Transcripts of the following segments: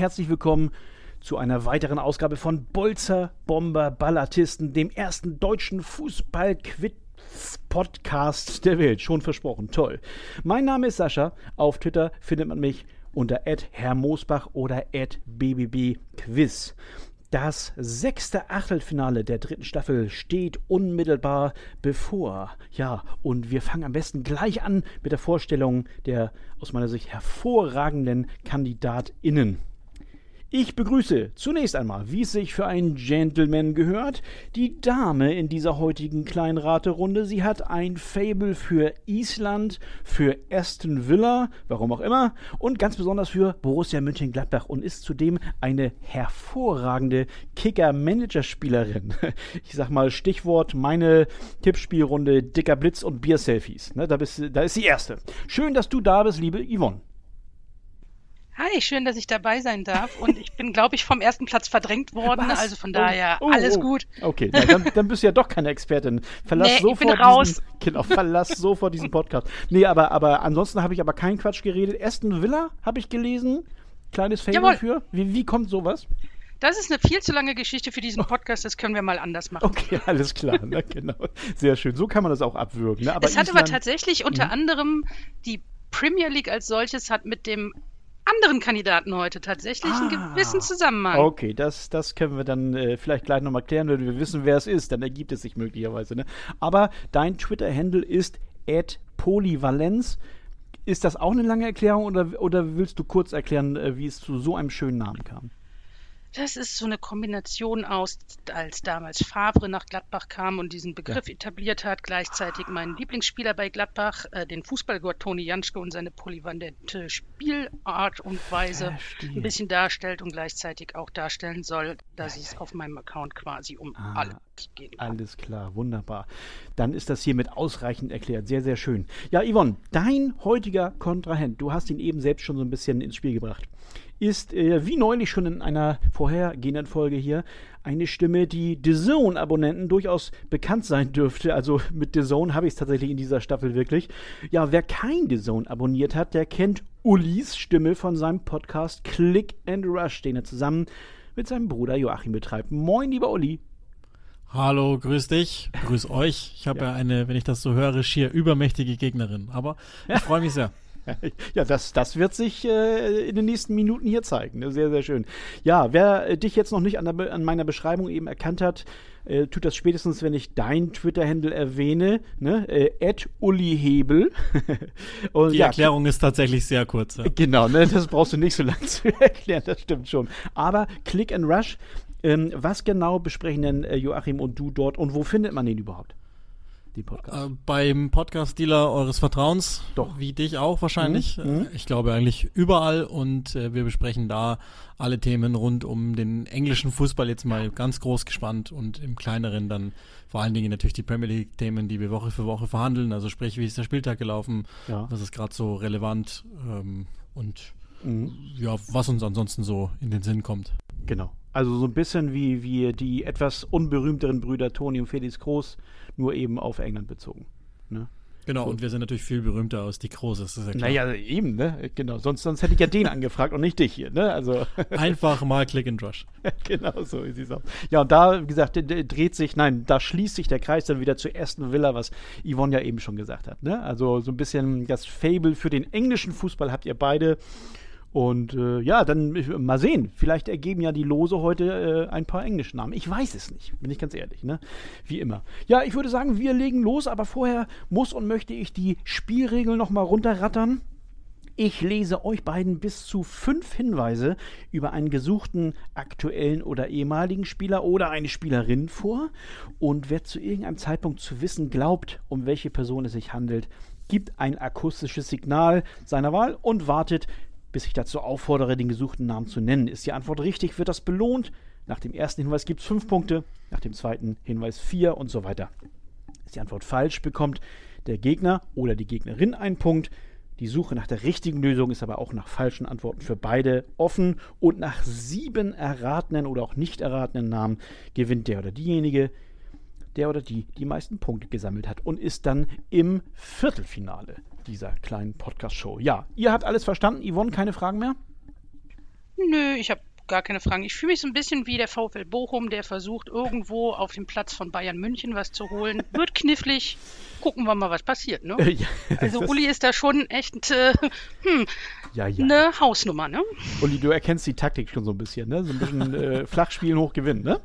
herzlich willkommen zu einer weiteren Ausgabe von Bolzer Bomber Ballatisten, dem ersten deutschen Fußball-Quiz-Podcast der Welt. Schon versprochen, toll. Mein Name ist Sascha. Auf Twitter findet man mich unter Herr Moosbach oder @bbbquiz. Das sechste Achtelfinale der dritten Staffel steht unmittelbar bevor. Ja, und wir fangen am besten gleich an mit der Vorstellung der aus meiner Sicht hervorragenden KandidatInnen. Ich begrüße zunächst einmal, wie es sich für einen Gentleman gehört, die Dame in dieser heutigen kleinen Raterunde. Sie hat ein Fable für Island, für Aston Villa, warum auch immer, und ganz besonders für Borussia Mönchengladbach und ist zudem eine hervorragende Kicker-Manager-Spielerin. Ich sag mal Stichwort meine Tippspielrunde Dicker Blitz und Bier-Selfies. Ne, da, da ist die erste. Schön, dass du da bist, liebe Yvonne. Hi, schön, dass ich dabei sein darf. Und ich bin, glaube ich, vom ersten Platz verdrängt worden. Was? Also von daher oh, oh, alles oh. gut. Okay, na, dann, dann, bist du ja doch keine Expertin. Verlass nee, sofort. Diesen, genau, verlass sofort diesen Podcast. Nee, aber, aber ansonsten habe ich aber keinen Quatsch geredet. Aston Villa habe ich gelesen. Kleines Fable für. Wie, wie kommt sowas? Das ist eine viel zu lange Geschichte für diesen Podcast, das können wir mal anders machen. Okay, alles klar, ne, genau. Sehr schön. So kann man das auch abwürgen. Ne? Aber es hat Island, aber tatsächlich unter mh. anderem die Premier League als solches hat mit dem anderen Kandidaten heute tatsächlich ah, einen gewissen Zusammenhang. Okay, das, das können wir dann äh, vielleicht gleich nochmal klären, wenn wir wissen, wer es ist. Dann ergibt es sich möglicherweise. Ne? Aber dein Twitter-Handle ist polyvalenz. Ist das auch eine lange Erklärung oder, oder willst du kurz erklären, äh, wie es zu so einem schönen Namen kam? Das ist so eine Kombination aus, als damals Favre nach Gladbach kam und diesen Begriff ja. etabliert hat, gleichzeitig meinen Lieblingsspieler bei Gladbach, äh, den Fußballgott Toni Janschke und seine polyvalente Spielart und Weise Verstehe. ein bisschen darstellt und gleichzeitig auch darstellen soll, dass ja, es auf meinem Account quasi um ah, alle geht. Alles klar, wunderbar. Dann ist das hiermit ausreichend erklärt. Sehr, sehr schön. Ja, Yvonne, dein heutiger Kontrahent, du hast ihn eben selbst schon so ein bisschen ins Spiel gebracht ist, äh, wie neulich schon in einer vorhergehenden Folge hier, eine Stimme, die The Zone-Abonnenten durchaus bekannt sein dürfte. Also mit The Zone habe ich es tatsächlich in dieser Staffel wirklich. Ja, wer kein The Zone abonniert hat, der kennt Ulis Stimme von seinem Podcast Click and Rush, den er zusammen mit seinem Bruder Joachim betreibt. Moin, lieber Uli. Hallo, grüß dich, grüß euch. Ich habe ja. ja. eine, wenn ich das so höre, schier übermächtige Gegnerin. Aber ich freue mich sehr. Ja, das, das wird sich äh, in den nächsten Minuten hier zeigen. Ne? Sehr, sehr schön. Ja, wer äh, dich jetzt noch nicht an, der, an, meiner Beschreibung eben erkannt hat, äh, tut das spätestens, wenn ich dein Twitter-Handle erwähne, ne? Äh, Uli Hebel. Die ja, Erklärung ist tatsächlich sehr kurz. Ja. Genau, ne? das brauchst du nicht so lange zu erklären, das stimmt schon. Aber Click and Rush, ähm, was genau besprechen denn äh, Joachim und du dort und wo findet man den überhaupt? Die Podcast? Äh, beim Podcast-Dealer eures Vertrauens. Doch. Wie dich auch wahrscheinlich. Mhm. mhm. Ich glaube eigentlich überall und äh, wir besprechen da alle Themen rund um den englischen Fußball jetzt mal ganz groß gespannt und im kleineren dann vor allen Dingen natürlich die Premier League-Themen, die wir Woche für Woche verhandeln. Also sprich, wie ist der Spieltag gelaufen, ja. was ist gerade so relevant ähm, und mhm. ja, was uns ansonsten so in den Sinn kommt. Genau. Also so ein bisschen wie, wie die etwas unberühmteren Brüder Toni und Felix Groß, nur eben auf England bezogen. Ne? Genau, so. und wir sind natürlich viel berühmter als die Große, das ist ja klar. Naja, eben, ne? Genau, sonst, sonst hätte ich ja den angefragt und nicht dich hier, ne? Also. Einfach mal Click and Rush. genau, so ist es auch. Ja, und da, wie gesagt, dreht sich, nein, da schließt sich der Kreis dann wieder zur ersten Villa, was Yvonne ja eben schon gesagt hat, ne? Also so ein bisschen das Fable für den englischen Fußball habt ihr beide. Und äh, ja, dann mal sehen. Vielleicht ergeben ja die Lose heute äh, ein paar englische Namen. Ich weiß es nicht, bin ich ganz ehrlich, ne? Wie immer. Ja, ich würde sagen, wir legen los, aber vorher muss und möchte ich die Spielregeln nochmal runterrattern. Ich lese euch beiden bis zu fünf Hinweise über einen gesuchten aktuellen oder ehemaligen Spieler oder eine Spielerin vor. Und wer zu irgendeinem Zeitpunkt zu wissen glaubt, um welche Person es sich handelt, gibt ein akustisches Signal seiner Wahl und wartet, bis ich dazu auffordere, den gesuchten Namen zu nennen. Ist die Antwort richtig, wird das belohnt. Nach dem ersten Hinweis gibt es fünf Punkte, nach dem zweiten Hinweis vier und so weiter. Ist die Antwort falsch, bekommt der Gegner oder die Gegnerin einen Punkt. Die Suche nach der richtigen Lösung ist aber auch nach falschen Antworten für beide offen. Und nach sieben erratenen oder auch nicht erratenen Namen gewinnt der oder diejenige, der oder die die meisten Punkte gesammelt hat und ist dann im Viertelfinale dieser kleinen Podcast-Show. Ja, ihr habt alles verstanden. Yvonne, keine Fragen mehr? Nö, ich habe gar keine Fragen. Ich fühle mich so ein bisschen wie der VfL Bochum, der versucht, irgendwo auf dem Platz von Bayern München was zu holen. Wird knifflig. Gucken wir mal, was passiert. Ne? Ja, also Uli ist da schon echt äh, hm, ja, ja. eine Hausnummer. Ne? Uli, du erkennst die Taktik schon so ein bisschen. Ne? So ein bisschen äh, flach spielen, hoch gewinnen. Ne?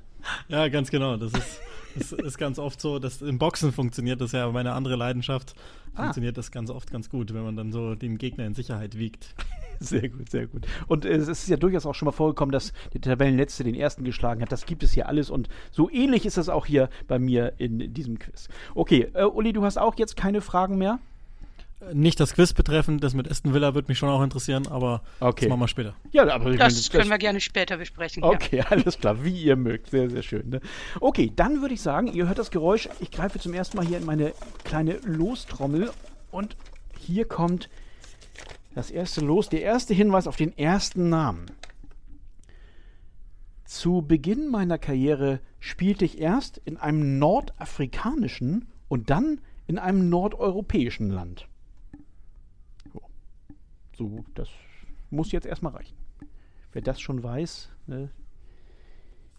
Ja, ganz genau. Das ist, das ist ganz oft so, dass im Boxen funktioniert das ja meine andere Leidenschaft. Ah. Funktioniert das ganz oft ganz gut, wenn man dann so den Gegner in Sicherheit wiegt. Sehr gut, sehr gut. Und äh, es ist ja durchaus auch schon mal vorgekommen, dass der Tabellenletzte den ersten geschlagen hat. Das gibt es hier alles und so ähnlich ist das auch hier bei mir in diesem Quiz. Okay, äh, Uli, du hast auch jetzt keine Fragen mehr? Nicht das Quiz betreffend, das mit Aston Villa würde mich schon auch interessieren, aber okay. das machen wir später. Ja, aber das, das können wir gerne später besprechen. Okay, ja. alles klar, wie ihr mögt. Sehr, sehr schön. Ne? Okay, dann würde ich sagen, ihr hört das Geräusch. Ich greife zum ersten Mal hier in meine kleine Lostrommel und hier kommt das erste Los, der erste Hinweis auf den ersten Namen. Zu Beginn meiner Karriere spielte ich erst in einem nordafrikanischen und dann in einem nordeuropäischen Land. So, das muss jetzt erstmal reichen. Wer das schon weiß, ne,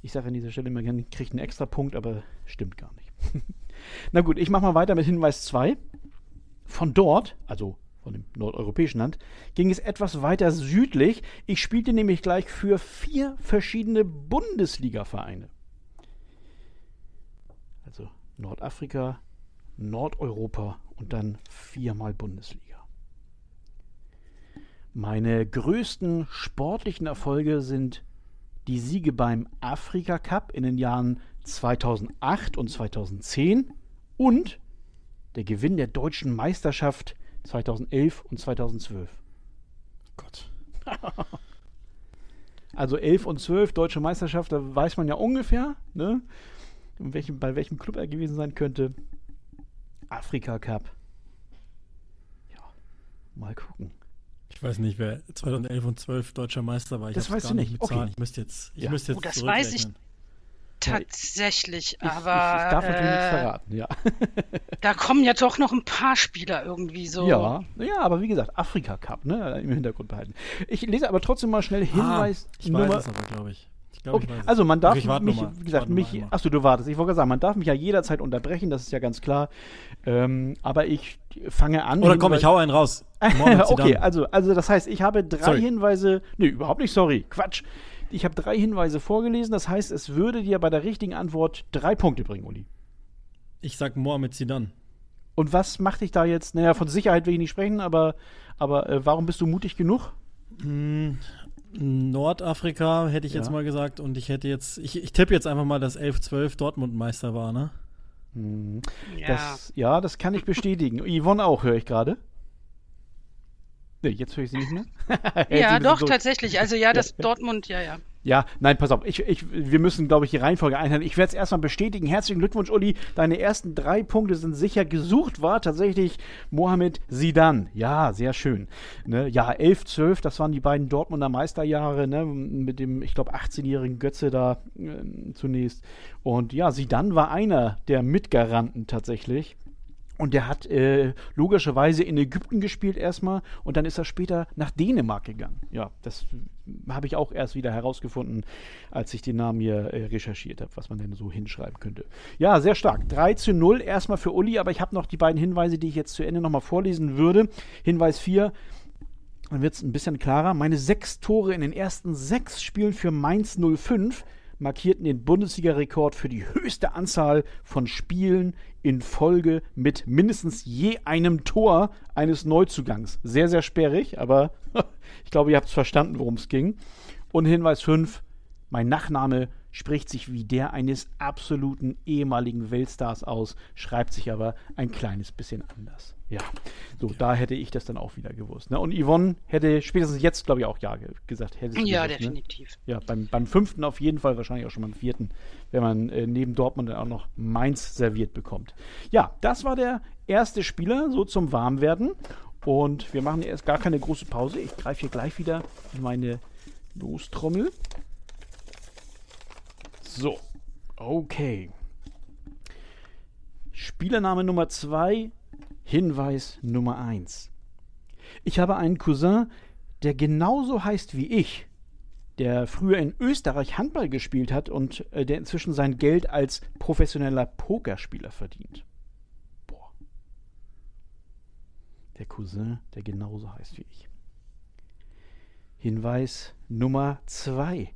ich sage an dieser Stelle immer gerne, kriegt einen extra Punkt, aber stimmt gar nicht. Na gut, ich mache mal weiter mit Hinweis 2. Von dort, also von dem nordeuropäischen Land, ging es etwas weiter südlich. Ich spielte nämlich gleich für vier verschiedene Bundesliga-Vereine. Also Nordafrika, Nordeuropa und dann viermal Bundesliga. Meine größten sportlichen Erfolge sind die Siege beim Afrika Cup in den Jahren 2008 und 2010 und der Gewinn der deutschen Meisterschaft 2011 und 2012. Gott. also 11 und 12 deutsche Meisterschaft, da weiß man ja ungefähr, ne? Welchem, bei welchem Club er gewesen sein könnte. Afrika Cup. Ja, mal gucken. Ich weiß nicht, wer 2011 und 12 deutscher Meister war. Ich das weißt du nicht. Okay. Ich müsste jetzt, ich ja. müsste jetzt oh, das weiß ich Tatsächlich, ich, aber. Ich, ich darf äh, natürlich nichts verraten, ja. da kommen ja doch noch ein paar Spieler irgendwie so. Ja, ja aber wie gesagt, Afrika Cup, ne? Im Hintergrund behalten. Ich lese aber trotzdem mal schnell Hinweis. Ah, ich Nummer, weiß es aber, glaube ich. Ich, okay. also man darf okay, mich, wie gesagt, mich, achso, du wartest. Ich wollte sagen, man darf mich ja jederzeit unterbrechen, das ist ja ganz klar. Ähm, aber ich fange an. Oder komm, ich hau einen raus. okay, also, also das heißt, ich habe drei sorry. Hinweise. Nee, überhaupt nicht sorry. Quatsch. Ich habe drei Hinweise vorgelesen, das heißt, es würde dir bei der richtigen Antwort drei Punkte bringen, Uli. Ich sag Mohamed Zidane. Und was macht dich da jetzt? Naja, von Sicherheit will ich nicht sprechen, aber, aber äh, warum bist du mutig genug? Nordafrika hätte ich ja. jetzt mal gesagt und ich hätte jetzt, ich, ich tippe jetzt einfach mal, dass 11-12 Dortmund Meister war, ne? Hm. Ja. Das, ja, das kann ich bestätigen. Yvonne auch, höre ich gerade. Nee, jetzt höre ich sie nicht mehr. ja, doch, tatsächlich. Also ja, das ja, Dortmund, ja, ja. Ja, nein, pass auf. Ich, ich, wir müssen, glaube ich, die Reihenfolge einhalten. Ich werde es erstmal bestätigen. Herzlichen Glückwunsch, Uli. Deine ersten drei Punkte sind sicher gesucht. War tatsächlich Mohamed Sidan. Ja, sehr schön. Ne? Ja, 11, 12, das waren die beiden Dortmunder Meisterjahre. Ne? Mit dem, ich glaube, 18-jährigen Götze da äh, zunächst. Und ja, Sidan war einer der Mitgaranten tatsächlich. Und der hat äh, logischerweise in Ägypten gespielt erstmal und dann ist er später nach Dänemark gegangen. Ja, das habe ich auch erst wieder herausgefunden, als ich den Namen hier äh, recherchiert habe, was man denn so hinschreiben könnte. Ja, sehr stark. 3 zu 0 erstmal für Uli, aber ich habe noch die beiden Hinweise, die ich jetzt zu Ende nochmal vorlesen würde. Hinweis 4. Dann wird es ein bisschen klarer. Meine sechs Tore in den ersten sechs Spielen für Mainz 05 markierten den Bundesliga-Rekord für die höchste Anzahl von Spielen in Folge mit mindestens je einem Tor eines Neuzugangs. Sehr, sehr sperrig, aber ich glaube, ihr habt es verstanden, worum es ging. Und Hinweis 5, mein Nachname spricht sich wie der eines absoluten ehemaligen Weltstars aus, schreibt sich aber ein kleines bisschen anders. Ja, so, da hätte ich das dann auch wieder gewusst. Ne? Und Yvonne hätte spätestens jetzt, glaube ich, auch Ja gesagt. Hätte ja, gewusst, ne? definitiv. Ne? Ja, beim, beim fünften auf jeden Fall, wahrscheinlich auch schon beim vierten, wenn man äh, neben Dortmund dann auch noch Mainz serviert bekommt. Ja, das war der erste Spieler, so zum Warmwerden. Und wir machen erst gar keine große Pause. Ich greife hier gleich wieder in meine Lostrommel. So, okay. Spielername Nummer 2 Hinweis Nummer 1. Ich habe einen Cousin, der genauso heißt wie ich, der früher in Österreich Handball gespielt hat und äh, der inzwischen sein Geld als professioneller Pokerspieler verdient. Boah. Der Cousin, der genauso heißt wie ich. Hinweis Nummer zwei.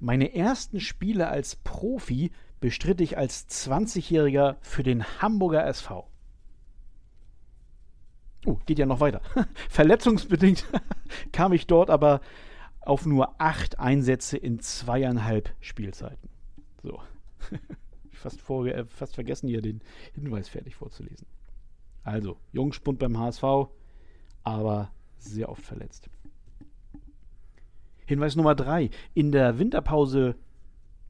Meine ersten Spiele als Profi bestritt ich als 20-Jähriger für den Hamburger SV. Oh, geht ja noch weiter. Verletzungsbedingt kam ich dort aber auf nur acht Einsätze in zweieinhalb Spielzeiten. So. fast, vor, äh, fast vergessen, hier den Hinweis fertig vorzulesen. Also, Jungspund beim HSV, aber sehr oft verletzt. Hinweis Nummer drei. In der Winterpause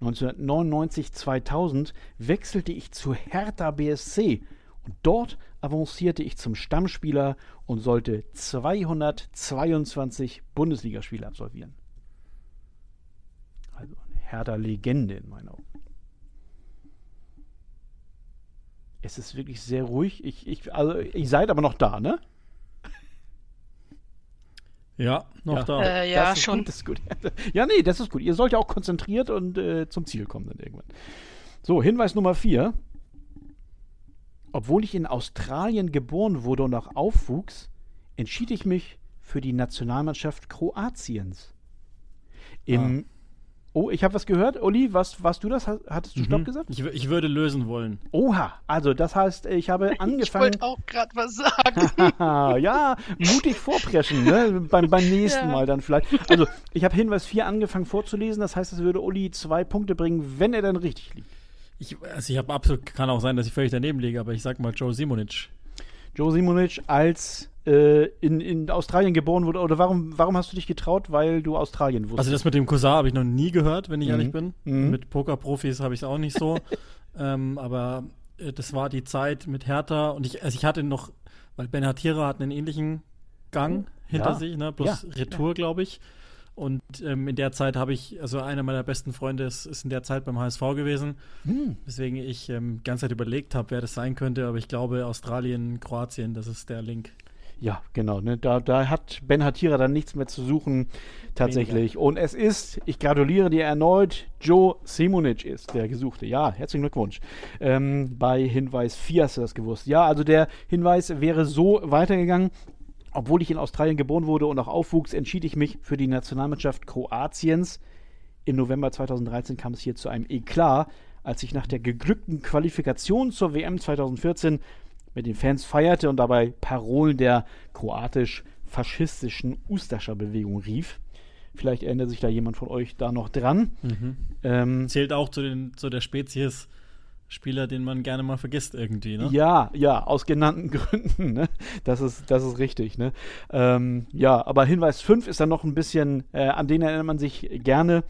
1999-2000 wechselte ich zu Hertha BSC und dort avancierte ich zum Stammspieler und sollte 222 Bundesligaspiele absolvieren. Also eine Hertha-Legende in meinen Augen. Es ist wirklich sehr ruhig. Ich, ich, also, ihr seid aber noch da, ne? Ja, noch ja. da. Äh, ja, das ist schon. Gut, das ist gut. Ja, nee, das ist gut. Ihr sollt ja auch konzentriert und äh, zum Ziel kommen dann irgendwann. So, Hinweis Nummer 4. Obwohl ich in Australien geboren wurde und auch aufwuchs, entschied ich mich für die Nationalmannschaft Kroatiens. Im Ah. Oh, ich habe was gehört. Uli, was, warst du das? Hattest du Stopp Mhm. gesagt? Ich, ich würde lösen wollen. Oha, also das heißt, ich habe Ich angefangen. wollte auch gerade was sagen. ja, mutig vorpreschen, ne? beim, beim nächsten Ja. Mal dann vielleicht. Also, ich habe Hinweis 4 angefangen vorzulesen, das heißt, es würde Uli zwei Punkte bringen, wenn er dann richtig liegt. Ich, also ich habe absolut, kann auch sein, dass ich völlig daneben liege, aber ich sag mal Joe Simonic. Joe Simonic als in, in Australien geboren wurde, oder warum, warum hast du dich getraut? Weil du Australien wusstest. Also das mit dem Cousin habe ich noch nie gehört, wenn ich Mhm. ehrlich bin. Mhm. Mit Pokerprofis habe ich es auch nicht so. ähm, aber äh, das war die Zeit mit Hertha und ich, also ich hatte noch, weil Ben Hatira hat einen ähnlichen Gang hinter Ja. sich, ne? bloß Ja. Retour, glaube ich. Und ähm, in der Zeit habe ich, also einer meiner besten Freunde ist, ist in der Zeit beim HSV gewesen, Hm. weswegen ich ähm, die ganze Zeit überlegt habe, wer das sein könnte, aber ich glaube Australien, Kroatien, das ist der Link. Ja, genau. Ne? Da, da hat Ben Hatira dann nichts mehr zu suchen, tatsächlich. Und es ist, ich gratuliere dir erneut, Joe Simonic ist der Gesuchte. Ja, herzlichen Glückwunsch. Ähm, bei Hinweis 4 hast du das gewusst. Ja, also der Hinweis wäre so weitergegangen. Obwohl ich in Australien geboren wurde und auch aufwuchs, entschied ich mich für die Nationalmannschaft Kroatiens. Im November 2013 kam es hier zu einem Eklat, als ich nach der geglückten Qualifikation zur WM 2014 mit den Fans feierte und dabei Parolen der kroatisch-faschistischen Ustascha-Bewegung rief. Vielleicht erinnert sich da jemand von euch da noch dran. Ähm, Zählt auch zu, den, zu der Spezies Spieler, den man gerne mal vergisst irgendwie, ne? Ja, ja, aus genannten Gründen. Ne? Das, ist, das ist richtig. Ne? Ähm, ja, aber Hinweis 5 ist dann noch ein bisschen, äh, an den erinnert man sich gerne.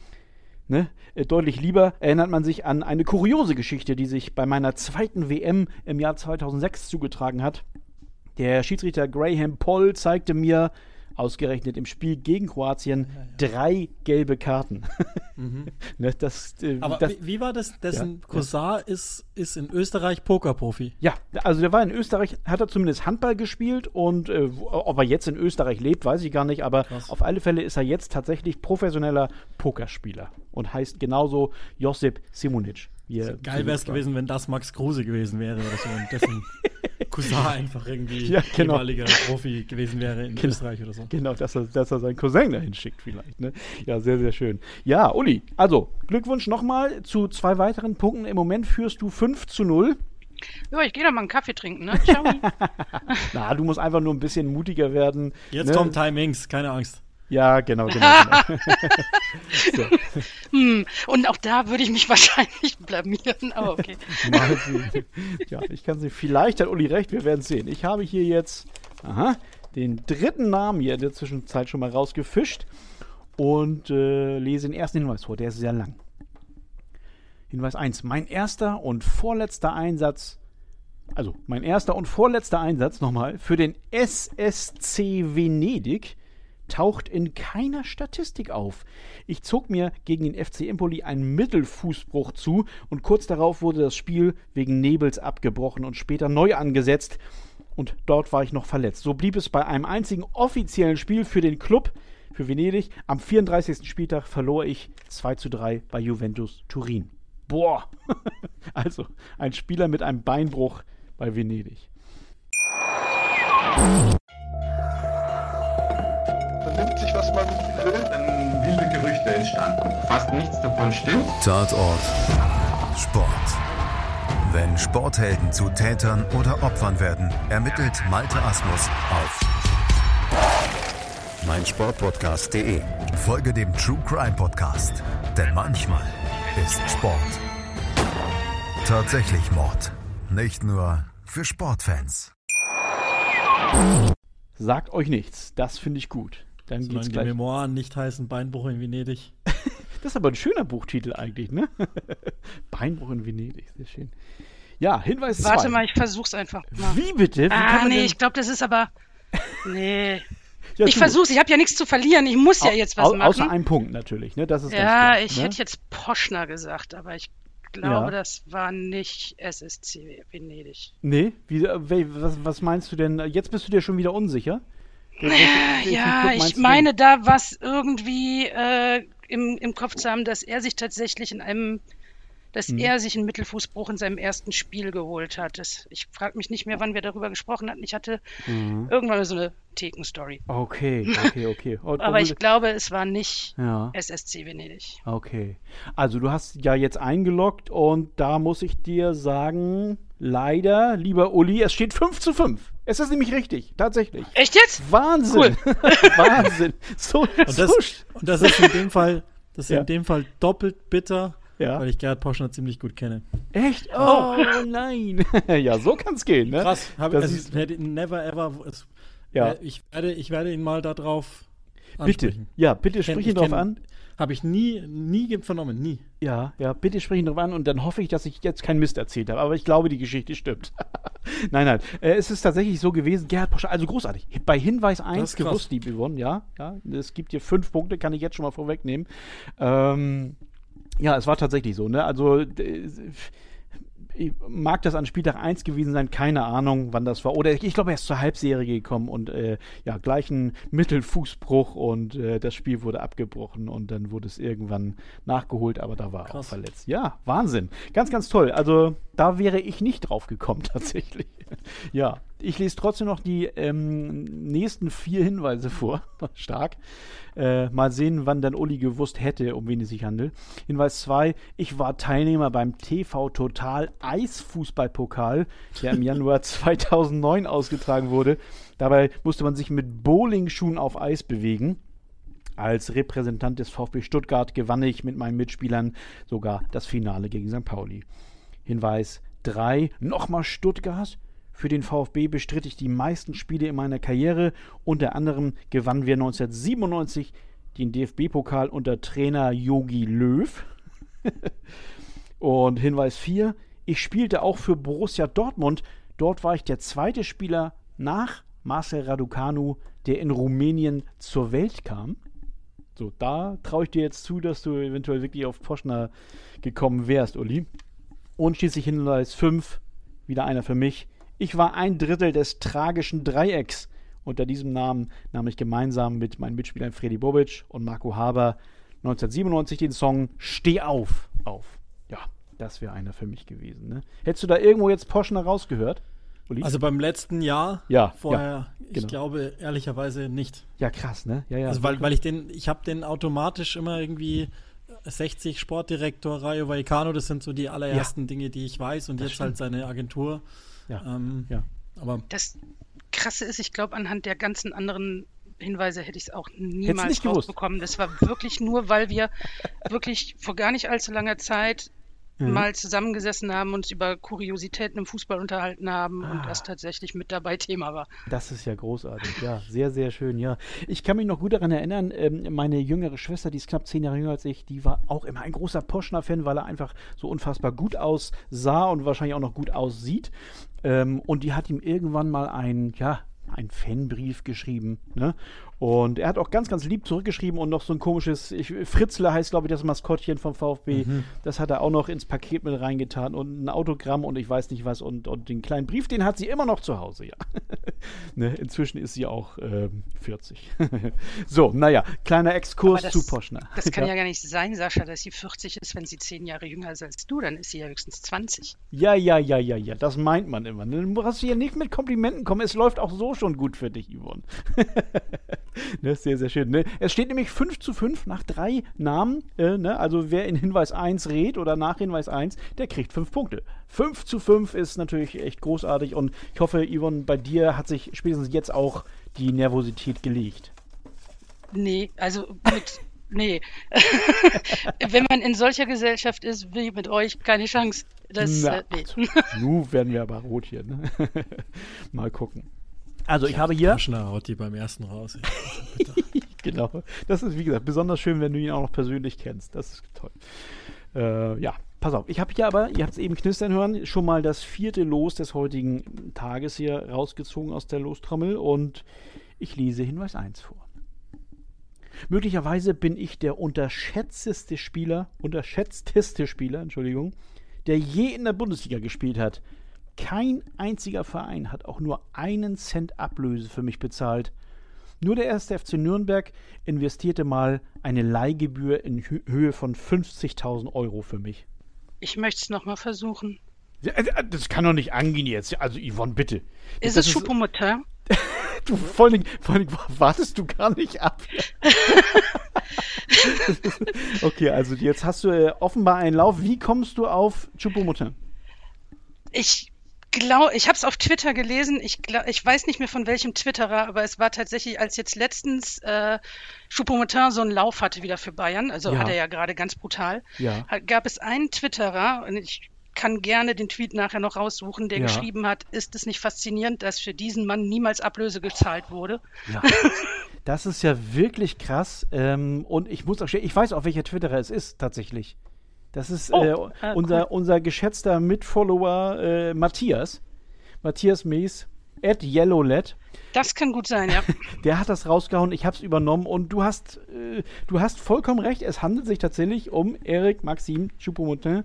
Ne? Äh, deutlich lieber erinnert man sich an eine kuriose Geschichte, die sich bei meiner zweiten WM im Jahr 2006 zugetragen hat. Der Schiedsrichter Graham Poll zeigte mir, ausgerechnet im Spiel gegen Kroatien, drei gelbe Karten. ne, das, äh, Mhm. Aber das, wie, wie war das? Dessen Ja, Cousin ist, ist in Österreich Pokerprofi. Ja, also der war in Österreich, hat er zumindest Handball gespielt und äh, ob er jetzt in Österreich lebt, weiß ich gar nicht, aber Krass. auf alle Fälle ist er jetzt tatsächlich professioneller Pokerspieler und heißt genauso Josip Simonic. Geil wäre es gewesen, wenn das Max Kruse gewesen wäre oder so und dessen Cousin einfach irgendwie Ja, genau. ehemaliger Profi gewesen wäre in Genau. Österreich oder so. Genau, dass er, dass er seinen Cousin dahin schickt vielleicht. Ne? Ja, sehr, sehr schön. Ja, Uli, also Glückwunsch nochmal zu zwei weiteren Punkten. Im Moment führst du 5 zu 0. Ja, ich gehe doch mal einen Kaffee trinken, ne? Ciao. Na, du musst einfach nur ein bisschen mutiger werden. Jetzt ne? kommt Timings, keine Angst. Ja, genau, genau. genau. so. hm. Und auch da würde ich mich wahrscheinlich blamieren, aber okay. Sehen. Ja, ich kann sie. Vielleicht hat Uli recht, wir werden sehen. Ich habe hier jetzt aha, den dritten Namen hier in der Zwischenzeit schon mal rausgefischt und äh, lese den ersten Hinweis vor. Der ist sehr lang. Hinweis 1. Mein erster und vorletzter Einsatz, also mein erster und vorletzter Einsatz nochmal für den SSC Venedig taucht in keiner Statistik auf. Ich zog mir gegen den FC Empoli einen Mittelfußbruch zu und kurz darauf wurde das Spiel wegen Nebels abgebrochen und später neu angesetzt und dort war ich noch verletzt. So blieb es bei einem einzigen offiziellen Spiel für den Club, für Venedig. Am 34. Spieltag verlor ich 2 zu 3 bei Juventus Turin. Boah! also ein Spieler mit einem Beinbruch bei Venedig. Man will. Dann wilde Gerüchte entstanden. Fast nichts davon stimmt. Tatort Sport. Wenn Sporthelden zu Tätern oder Opfern werden, ermittelt Malte Asmus auf meinsportpodcast.de. Folge dem True Crime Podcast, denn manchmal ist Sport tatsächlich Mord. Nicht nur für Sportfans. Sagt euch nichts. Das finde ich gut. Dann Solange geht's die gleich. Memoiren nicht heißen Beinbruch in Venedig. Das ist aber ein schöner Buchtitel eigentlich, ne? Beinbruch in Venedig, sehr schön. Ja, Hinweis Warte zwei. mal, ich versuch's einfach mal. Wie bitte? Wie Ah, nee, denn- ich glaube, das ist aber. Nee. Ja, ich versuch's, ich habe ja nichts zu verlieren. Ich muss ja jetzt was au- Außer machen. einem Punkt natürlich, ne? Das ist ganz Ja, klar, ich ne? hätte jetzt Poschner gesagt, aber ich glaube, Ja. das war nicht SSC Venedig. Nee, wie, äh, was, was meinst du denn? Jetzt bist du dir schon wieder unsicher? Welchen- welchen Ja, ich du meine da was irgendwie äh, im, im Kopf zu haben, dass er sich tatsächlich in einem, dass Mhm. er sich einen Mittelfußbruch in seinem ersten Spiel geholt hat. Das, ich frage mich nicht mehr, wann wir darüber gesprochen hatten. Ich hatte Mhm. irgendwann mal so eine Thekenstory. Okay, okay, okay. Und- Aber ich obwohl- glaube, es war nicht Ja, SSC Venedig. okay. Also du hast ja jetzt eingeloggt und da muss ich dir sagen, leider, lieber Uli, es steht 5 zu 5. Es ist nämlich richtig, tatsächlich. Echt jetzt? Wahnsinn! Wahnsinn! So, Und so das, und das ist in dem Fall, das ist Ja. in dem Fall doppelt bitter, Ja. weil ich Gerhard Poschner ziemlich gut kenne. Echt? Oh, nein! ja, so kann's gehen, ne? Krass, hab, Das also, ist- never ever. Es, Ja. äh, ich, werde, ich werde ihn mal darauf Bitte, ansprechen. ja, bitte sprich ihn drauf an. Habe ich nie, nie vernommen, nie. Ja, ja, bitte sprich ihn drauf an und dann hoffe ich, dass ich jetzt keinen Mist erzählt habe. Aber ich glaube, die Geschichte stimmt. nein, nein. Äh, es ist tatsächlich so gewesen, Gerhard Porsche, also großartig. Bei Hinweis 1 ist krass. gewusst, liebe Yvonne, ja. ja. Es gibt hier fünf Punkte, kann ich jetzt schon mal vorwegnehmen. Ähm, ja, es war tatsächlich so, ne? Also, äh, mag das an Spieltag 1 gewesen sein, keine Ahnung, wann das war. Oder ich glaube, er ist zur Halbserie gekommen und äh, ja, gleich ein Mittelfußbruch und äh, das Spiel wurde abgebrochen und dann wurde es irgendwann nachgeholt, aber da war er auch verletzt. Ja, Wahnsinn. Ganz, ganz toll. Also da wäre ich nicht drauf gekommen tatsächlich. ja, ich lese trotzdem noch die ähm, nächsten vier Hinweise vor. Stark. Äh, mal sehen, wann dann Uli gewusst hätte, um wen es sich handelt. Hinweis 2, ich war Teilnehmer beim TV Total Eisfußballpokal, der im Januar 2009 ausgetragen wurde. Dabei musste man sich mit Bowlingschuhen auf Eis bewegen. Als Repräsentant des VfB Stuttgart gewann ich mit meinen Mitspielern sogar das Finale gegen St. Pauli. Hinweis 3, nochmal Stuttgart. Für den VfB bestritt ich die meisten Spiele in meiner Karriere. Unter anderem gewannen wir 1997 den DFB-Pokal unter Trainer Yogi Löw. Und Hinweis 4, ich spielte auch für Borussia Dortmund. Dort war ich der zweite Spieler nach Marcel Raducanu, der in Rumänien zur Welt kam. So, da traue ich dir jetzt zu, dass du eventuell wirklich auf Poschner gekommen wärst, Uli. Und schließlich Hinweis 5, wieder einer für mich. Ich war ein Drittel des tragischen Dreiecks. Unter diesem Namen nahm ich gemeinsam mit meinen Mitspielern Freddy Bobic und Marco Haber 1997 den Song Steh auf auf. Ja, das wäre einer für mich gewesen. Ne? Hättest du da irgendwo jetzt Poschner rausgehört? Uli? Also beim letzten Jahr Ja, vorher, ja, ich genau. glaube ehrlicherweise nicht. ja, krass, ne? Ja, ja. Also weil, weil ich den, ich habe den automatisch immer irgendwie 60 Sportdirektor Rayo Vallecano, das sind so die allerersten Dinge, die ich weiß und Das jetzt stimmt. halt seine Agentur. ja. Ähm, Ja. Aber Das Krasse ist, ich glaube, anhand der ganzen anderen Hinweise hätte ich es auch niemals gewusst. rausbekommen. Das war wirklich nur, weil wir wirklich vor gar nicht allzu langer Zeit Mhm. mal zusammengesessen haben, uns über Kuriositäten im Fußball unterhalten haben Ah. und das tatsächlich mit dabei Thema war. Das ist ja großartig, ja, sehr, sehr schön, ja. Ich kann mich noch gut daran erinnern, ähm, meine jüngere Schwester, die ist knapp zehn Jahre jünger als ich, die war auch immer ein großer Poschner-Fan, weil er einfach so unfassbar gut aussah und wahrscheinlich auch noch gut aussieht. Ähm, und die hat ihm irgendwann mal ein, ja, ein Fanbrief geschrieben, ne? Und er hat auch ganz, ganz lieb zurückgeschrieben und noch so ein komisches, ich, Fritzle heißt, glaube ich, das Maskottchen vom VfB. Mhm. Das hat er auch noch ins Paket mit reingetan und ein Autogramm und ich weiß nicht was und, und den kleinen Brief, den hat sie immer noch zu Hause, ja. ne, inzwischen ist sie auch ähm, 40. so, naja, kleiner Exkurs das, zu Poschner. Das kann ja. ja gar nicht sein, Sascha, dass sie 40 ist, wenn sie zehn Jahre jünger ist als du, dann ist sie ja höchstens 20. Ja, ja, ja, ja, ja, das meint man immer. Dann brauchst du ja nicht mit Komplimenten kommen, es läuft auch so schon gut für dich, Yvonne. ne, sehr, sehr schön. Ne? Es steht nämlich 5 zu 5 nach drei Namen. Äh, ne? Also wer in Hinweis 1 redet oder nach Hinweis 1, der kriegt 5 Punkte. 5 zu 5 ist natürlich echt großartig und ich hoffe, Yvonne, bei dir hat sich spätestens jetzt auch die Nervosität gelegt. Nee, also mit. Nee. Wenn man in solcher Gesellschaft ist wie mit euch, keine Chance. Das, Na, äh, nee. Nu werden wir aber rot hier. Ne? Mal gucken. Also ich ja, habe hier. Schner haut die beim ersten raus. genau. Das ist, wie gesagt, besonders schön, wenn du ihn auch noch persönlich kennst. Das ist toll. Äh, ja, pass auf. Ich habe hier aber, ihr habt es eben knistern hören, schon mal das vierte Los des heutigen Tages hier rausgezogen aus der Lostrommel und ich lese Hinweis 1 vor. Möglicherweise bin ich der unterschätzteste Spieler, unterschätzteste Spieler, Entschuldigung, der je in der Bundesliga gespielt hat. Kein einziger Verein hat auch nur einen Cent Ablöse für mich bezahlt. Nur der erste FC Nürnberg investierte mal eine Leihgebühr in Höhe von 50.000 Euro für mich. Ich möchte es nochmal versuchen. Äh, das kann doch nicht angehen jetzt. Also Yvonne, bitte. Ist das es Choupo-Motin? du, vor allen, Dingen, vor allen Dingen wartest du gar nicht ab. okay, also jetzt hast du äh, offenbar einen Lauf. Wie kommst du auf Choupo-Motin? Ich glaube, ich habe es auf Twitter gelesen. Ich, glaub, ich weiß nicht mehr von welchem Twitterer, aber es war tatsächlich, als jetzt letztens äh, Choupo-Motin so einen Lauf hatte wieder für Bayern, also ja. hat er ja gerade ganz brutal, ja. gab es einen Twitterer, und ich kann gerne den Tweet nachher noch raussuchen, der ja. geschrieben hat, ist es nicht faszinierend, dass für diesen Mann niemals Ablöse gezahlt wurde? Ja. das ist ja wirklich krass. Ähm, und ich muss auch ich weiß auch, welcher Twitterer es ist, tatsächlich. Das ist oh, äh, äh, unser, cool. unser geschätzter Mitfollower äh, Matthias. Matthias Mees, at YellowLed. Das kann gut sein, ja. Der hat das rausgehauen, ich habe es übernommen und du hast, äh, du hast vollkommen recht. Es handelt sich tatsächlich um Eric Maxim Choupo-Motin.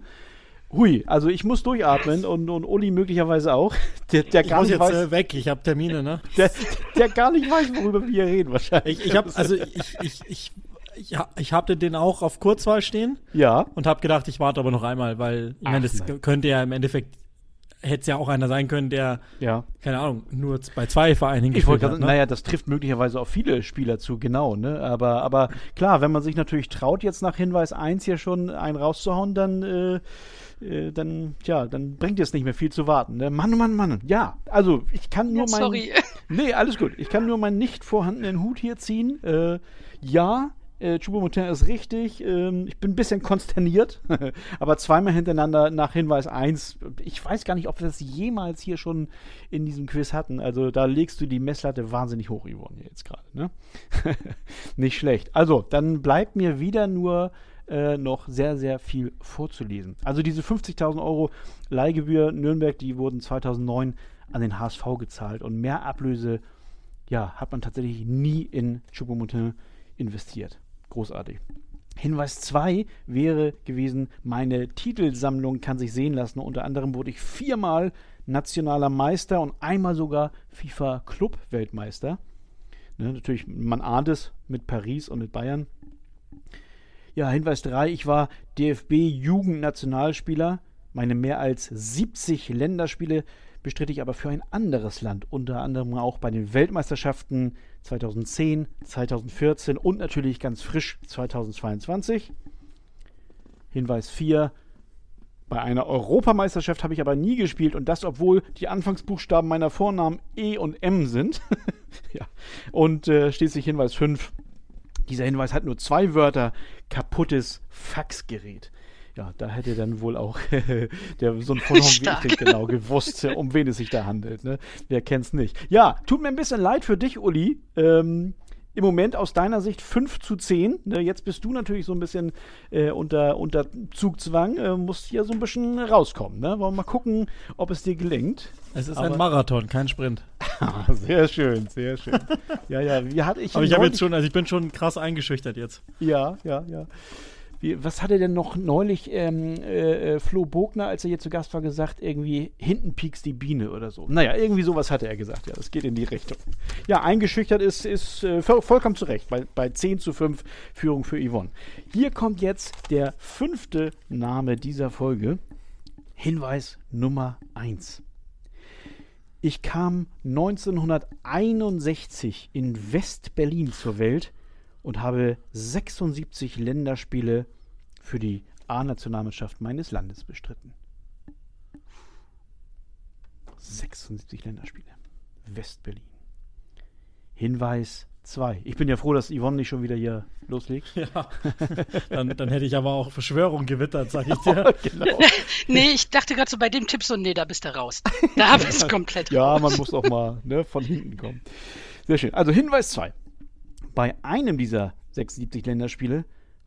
Hui, also ich muss durchatmen und, und Uli möglicherweise auch. Der, der ich gar muss nicht jetzt weiß, äh, weg, ich habe Termine, ne? Der, der gar nicht weiß, worüber wir reden wahrscheinlich. Ich, ich habe also ich, ich, ich ich, ich habe den auch auf Kurzwahl stehen. Ja. Und habe gedacht, ich warte aber noch einmal, weil ich meine, das nein. könnte ja im Endeffekt hätte es ja auch einer sein können, der, ja. keine Ahnung, nur bei zwei Vereinen hingespielt hat. Ne? Naja, das trifft möglicherweise auf viele Spieler zu, genau. Ne? Aber, aber klar, wenn man sich natürlich traut, jetzt nach Hinweis 1 hier schon einen rauszuhauen, dann, äh, äh, dann, ja, dann bringt es nicht mehr viel zu warten. Ne? Mann, Mann, Mann. Ja, also ich kann nur ja, meinen. Sorry. Nee, alles gut. Ich kann nur meinen nicht vorhandenen Hut hier ziehen. Äh, ja, äh, Choupo-Motin ist richtig. Ähm, ich bin ein bisschen konsterniert, aber zweimal hintereinander nach Hinweis 1. Ich weiß gar nicht, ob wir das jemals hier schon in diesem Quiz hatten. Also da legst du die Messlatte wahnsinnig hoch, Yvonne, jetzt gerade. Ne? nicht schlecht. Also, dann bleibt mir wieder nur äh, noch sehr, sehr viel vorzulesen. Also diese 50.000 Euro Leihgebühr Nürnberg, die wurden 2009 an den HSV gezahlt und mehr Ablöse ja, hat man tatsächlich nie in Choupo-Motin investiert. Großartig. Hinweis 2 wäre gewesen, meine Titelsammlung kann sich sehen lassen. Unter anderem wurde ich viermal nationaler Meister und einmal sogar FIFA Club Weltmeister. Ne, natürlich, man ahnt es mit Paris und mit Bayern. Ja, Hinweis 3, ich war DFB Jugendnationalspieler. Meine mehr als 70 Länderspiele bestritt ich aber für ein anderes Land, unter anderem auch bei den Weltmeisterschaften 2010, 2014 und natürlich ganz frisch 2022. Hinweis 4. Bei einer Europameisterschaft habe ich aber nie gespielt und das, obwohl die Anfangsbuchstaben meiner Vornamen E und M sind. ja. Und äh, schließlich Hinweis 5. Dieser Hinweis hat nur zwei Wörter: kaputtes Faxgerät ja, da hätte dann wohl auch der, so ein Vollhorn wie ich genau gewusst, um wen es sich da handelt. Ne? Wer kennt's nicht? Ja, tut mir ein bisschen leid für dich, Uli. Ähm, im Moment aus deiner Sicht 5 zu 10. Ne, jetzt bist du natürlich so ein bisschen äh, unter, unter Zugzwang, äh, musst hier so ein bisschen rauskommen. Ne? Wollen wir mal gucken, ob es dir gelingt. Es ist Aber ein Marathon, kein Sprint. sehr schön, sehr schön. Ja, ja, wie hatte ich Aber ich habe jetzt schon, also ich bin schon krass eingeschüchtert jetzt. Ja, ja, ja. Wie, was hat er denn noch neulich ähm, äh, äh, Flo Bogner, als er hier zu Gast war, gesagt? Irgendwie hinten piekst die Biene oder so. Naja, irgendwie sowas hatte er gesagt. Ja, das geht in die Richtung. Ja, eingeschüchtert ist, ist äh, voll, vollkommen zu Recht bei, bei 10 zu 5 Führung für Yvonne. Hier kommt jetzt der fünfte Name dieser Folge. Hinweis Nummer 1. Ich kam 1961 in West-Berlin zur Welt und habe 76 Länderspiele für die A-Nationalmannschaft meines Landes bestritten. 76 Länderspiele. West-Berlin. Hinweis 2. Ich bin ja froh, dass Yvonne nicht schon wieder hier loslegt. Ja, dann, dann hätte ich aber auch Verschwörung gewittert, sag ich dir. genau. Nee, ich dachte gerade so bei dem Tipp so, nee, da bist du raus. Da bist du komplett Ja, raus. man muss auch mal ne, von hinten kommen. Sehr schön. Also Hinweis 2. Bei einem dieser 76 Länderspiele